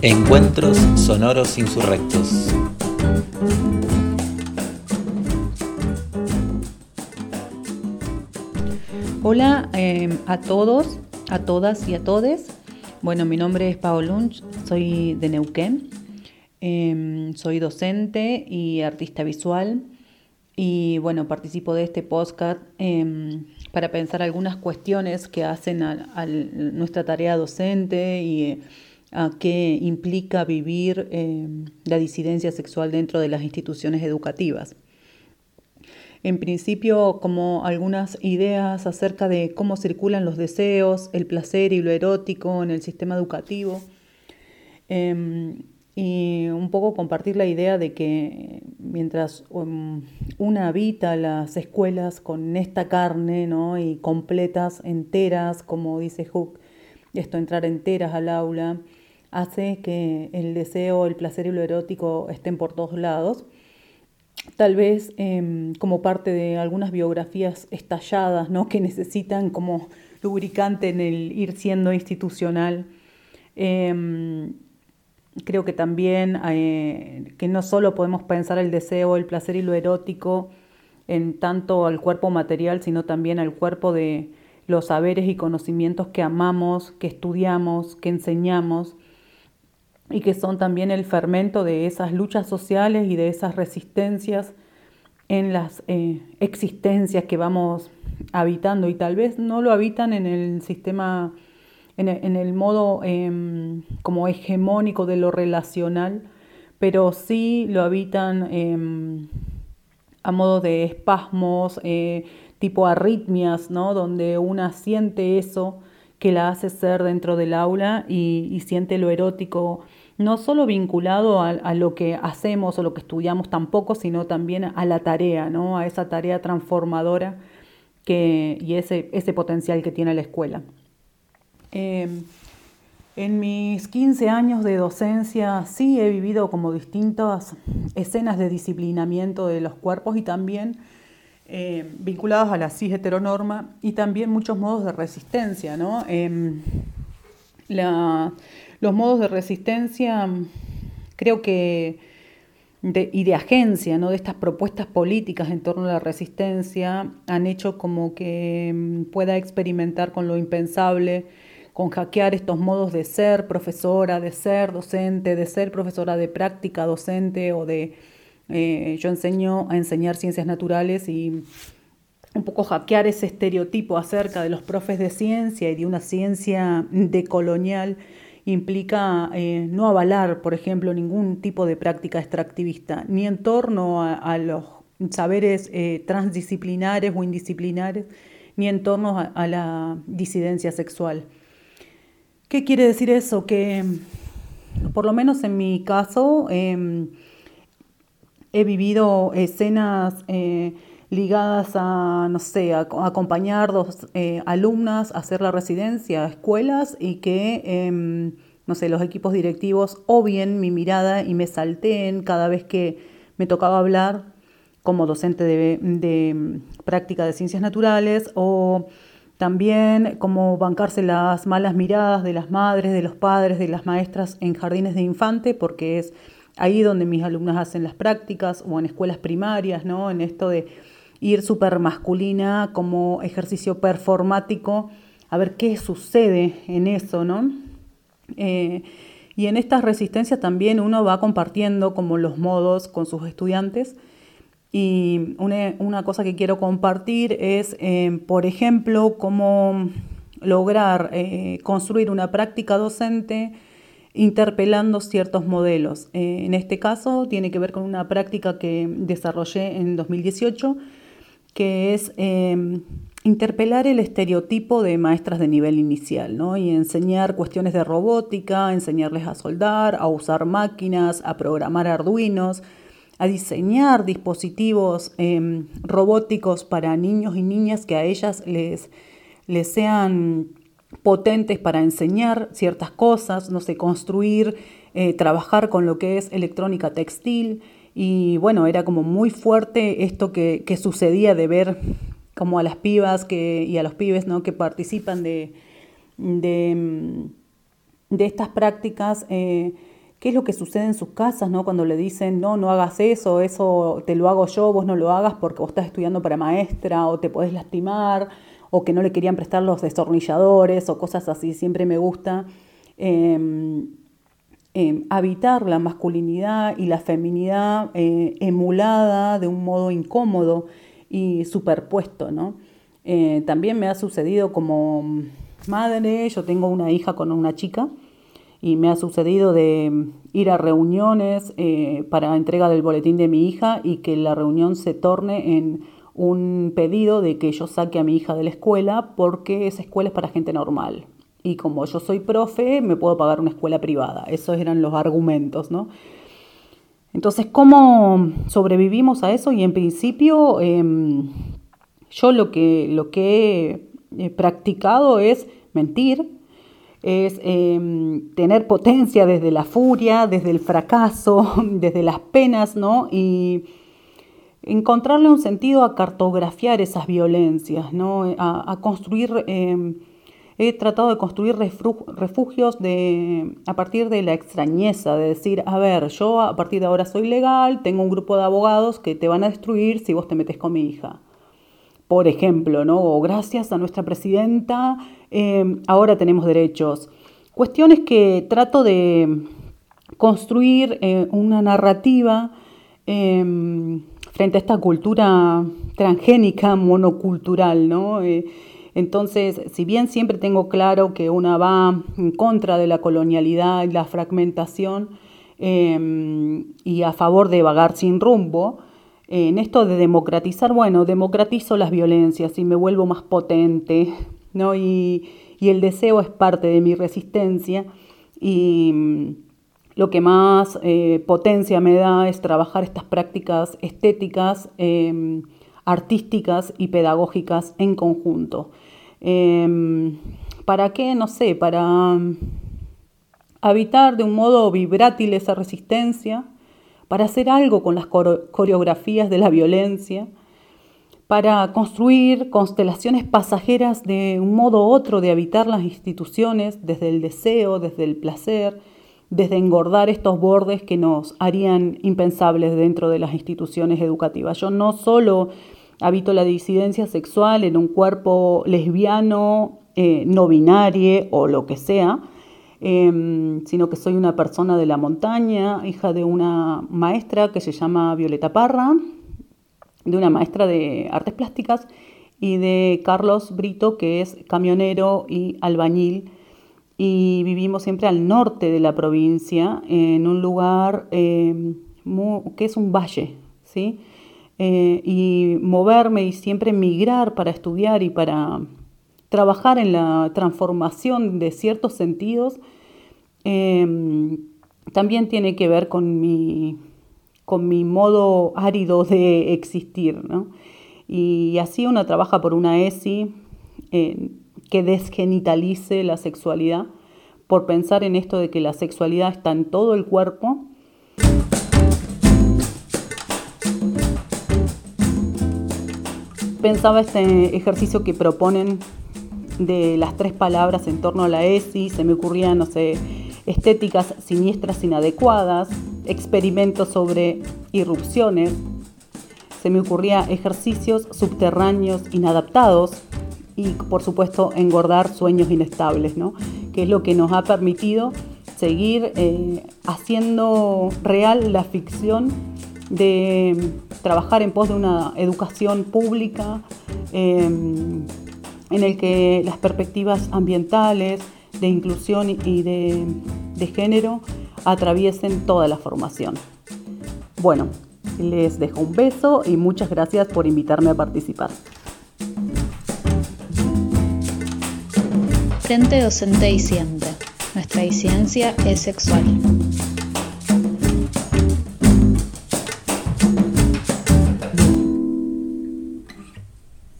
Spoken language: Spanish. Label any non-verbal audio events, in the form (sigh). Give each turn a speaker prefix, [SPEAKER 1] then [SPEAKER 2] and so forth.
[SPEAKER 1] Encuentros sonoros insurrectos.
[SPEAKER 2] Hola em, a todos, a todas y a todes. Bueno, mi nombre es Pao Lunch, soy de Neuquén. Em, soy docente y artista visual. Y bueno, participo de este podcast em, para pensar algunas cuestiones que hacen a, nuestra tarea docente y a qué implica vivir la disidencia sexual dentro de las instituciones educativas en principio como algunas ideas acerca de cómo circulan los deseos, el placer y lo erótico en el sistema educativo. Em, y un poco compartir la idea de que mientras um, una habita las escuelas con esta carne ¿no? y completas, enteras, como dice Hook, esto entrar enteras al aula, hace que el deseo, el placer y lo erótico estén por todos lados tal vez em, como parte de algunas biografías estalladas, ¿no? que necesitan como lubricante en el ir siendo institucional. Em, creo que también eh, que no solo podemos pensar el deseo, el placer y lo erótico en tanto al cuerpo material, sino también al cuerpo de los saberes y conocimientos que amamos, que estudiamos, que enseñamos y que son también el fermento de esas luchas sociales y de esas resistencias en las eh, existencias que vamos habitando. Y tal vez no lo habitan en el sistema, en el, modo em, hegemónico de lo relacional, pero sí lo habitan em, a modo de espasmos, eh, tipo arritmias, ¿no? donde una siente eso que la hace ser dentro del aula y siente lo erótico no solo vinculado a, lo que hacemos o lo que estudiamos tampoco, sino también a la tarea, ¿no? a esa tarea transformadora que, y ese, ese potencial que tiene la escuela. Em, en mis 15 años de docencia sí he vivido como distintas escenas de disciplinamiento de los cuerpos y también eh, vinculados a la cis heteronorma y también muchos modos de resistencia. ¿no? Em, los modos de resistencia, creo que, y de agencia, ¿no? de estas propuestas políticas en torno a la resistencia, han hecho como que mm, pueda experimentar con lo impensable, con hackear estos modos de ser profesora, de ser docente, de ser profesora de práctica docente o de... Eh, yo enseño a enseñar ciencias naturales y un poco hackear ese estereotipo acerca de los profes de ciencia y de una ciencia decolonial implica eh, no avalar, por ejemplo, ningún tipo de práctica extractivista, ni en torno a, los saberes eh, transdisciplinares o indisciplinares, ni en torno a, la disidencia sexual. ¿Qué quiere decir eso? Que, por lo menos en mi caso, em, he vivido escenas eh, ligadas a, no sé, acompañar dos eh, alumnas a hacer la residencia a escuelas y que, em, no sé, los equipos directivos o bien mi mirada y me salteen cada vez que me tocaba hablar como docente de, de práctica de ciencias naturales o también como bancarse las malas miradas de las madres, de los padres, de las maestras en jardines de infante, porque es ahí donde mis alumnas hacen las prácticas o en escuelas primarias, ¿no? En esto de ir súper masculina como ejercicio performático, a ver qué sucede en eso, ¿no? Eh, y en estas resistencias también uno va compartiendo como los modos con sus estudiantes. Y una, cosa que quiero compartir es, eh, por ejemplo, cómo lograr eh, construir una práctica docente interpelando ciertos modelos. en este caso tiene que ver con una práctica que desarrollé en 2018 que es em, interpelar el estereotipo de maestras de nivel inicial, ¿no? Y enseñar cuestiones de robótica, enseñarles a soldar, a usar máquinas, a programar arduinos, a diseñar dispositivos em, robóticos para niños y niñas que a ellas les, les sean potentes para enseñar ciertas cosas, no sé, construir, eh, trabajar con lo que es electrónica textil. Y bueno, era como muy fuerte esto que, sucedía de ver como a las pibas que, y a los pibes ¿no? que participan de, de, estas prácticas. Eh, qué es lo que sucede en sus casas, ¿no? Cuando le dicen, no, no hagas eso, eso te lo hago yo, vos no lo hagas porque vos estás estudiando para maestra o te podés lastimar o que no le querían prestar los destornilladores o cosas así. Siempre me gusta em, em, habitar la masculinidad y la feminidad eh, emulada de un modo incómodo y superpuesto, ¿no? Eh, también me ha sucedido como madre, yo tengo una hija con una chica, y me ha sucedido de ir a reuniones eh, para entrega del boletín de mi hija y que la reunión se torne en un pedido de que yo saque a mi hija de la escuela porque esa escuela es para gente normal. Y como yo soy profe, me puedo pagar una escuela privada. Esos eran los argumentos, ¿no? Entonces, ¿cómo sobrevivimos a eso? Y en principio, em, yo lo que, lo que he practicado es mentir, es em, tener potencia desde la furia, desde el fracaso, (laughs) desde las penas, ¿no? Y encontrarle un sentido a cartografiar esas violencias, ¿no? A, construir, em, he tratado de construir refugios de, a partir de la extrañeza, de decir, a ver, yo a partir de ahora soy legal, tengo un grupo de abogados que te van a destruir si vos te metes con mi hija por ejemplo, ¿no? o gracias a nuestra presidenta, em, ahora tenemos derechos. Cuestiones que trato de construir eh, una narrativa em, frente a esta cultura transgénica, monocultural, ¿no? Eh, entonces, si bien siempre tengo claro que una va en contra de la colonialidad y la fragmentación em, y a favor de vagar sin rumbo, en esto de democratizar, bueno, democratizo las violencias y me vuelvo más potente, ¿no? Y, el deseo es parte de mi resistencia y mm, lo que más eh, potencia me da es trabajar estas prácticas estéticas, em, artísticas y pedagógicas en conjunto. Em, ¿Para qué? No sé, para mm, habitar de un modo vibrátil esa resistencia, para hacer algo con las coreografías de la violencia, para construir constelaciones pasajeras de un modo u otro de habitar las instituciones desde el deseo, desde el placer, desde engordar estos bordes que nos harían impensables dentro de las instituciones educativas. Yo no solo habito la disidencia sexual en un cuerpo lesbiano, eh, no binario o lo que sea, Em, sino que soy una persona de la montaña, hija de una maestra que se llama Violeta Parra, de una maestra de artes plásticas y de Carlos Brito, que es camionero y albañil. Y vivimos siempre al norte de la provincia, en un lugar em, que es un valle, ¿sí? Eh, y moverme y siempre migrar para estudiar y para trabajar en la transformación de ciertos sentidos em, también tiene que ver con mi, con mi modo árido de existir. Y así uno trabaja por una ESI que desgenitalice la sexualidad, por pensar en esto de que la sexualidad está en todo el cuerpo. Pensaba este ejercicio que proponen de las tres palabras en torno a la ESI, se me ocurrían, no sé, estéticas siniestras inadecuadas, experimentos sobre irrupciones, se me ocurría ejercicios subterráneos inadaptados y por supuesto engordar sueños inestables, ¿no? que es lo que nos ha permitido seguir eh, haciendo real la ficción de trabajar en pos de una educación pública, em, en el que las perspectivas ambientales, de inclusión y de, género atraviesen toda la formación. Bueno, les dejo un beso y muchas gracias por invitarme a participar.
[SPEAKER 3] Frente docente y siempre. Nuestra disidencia es sexual.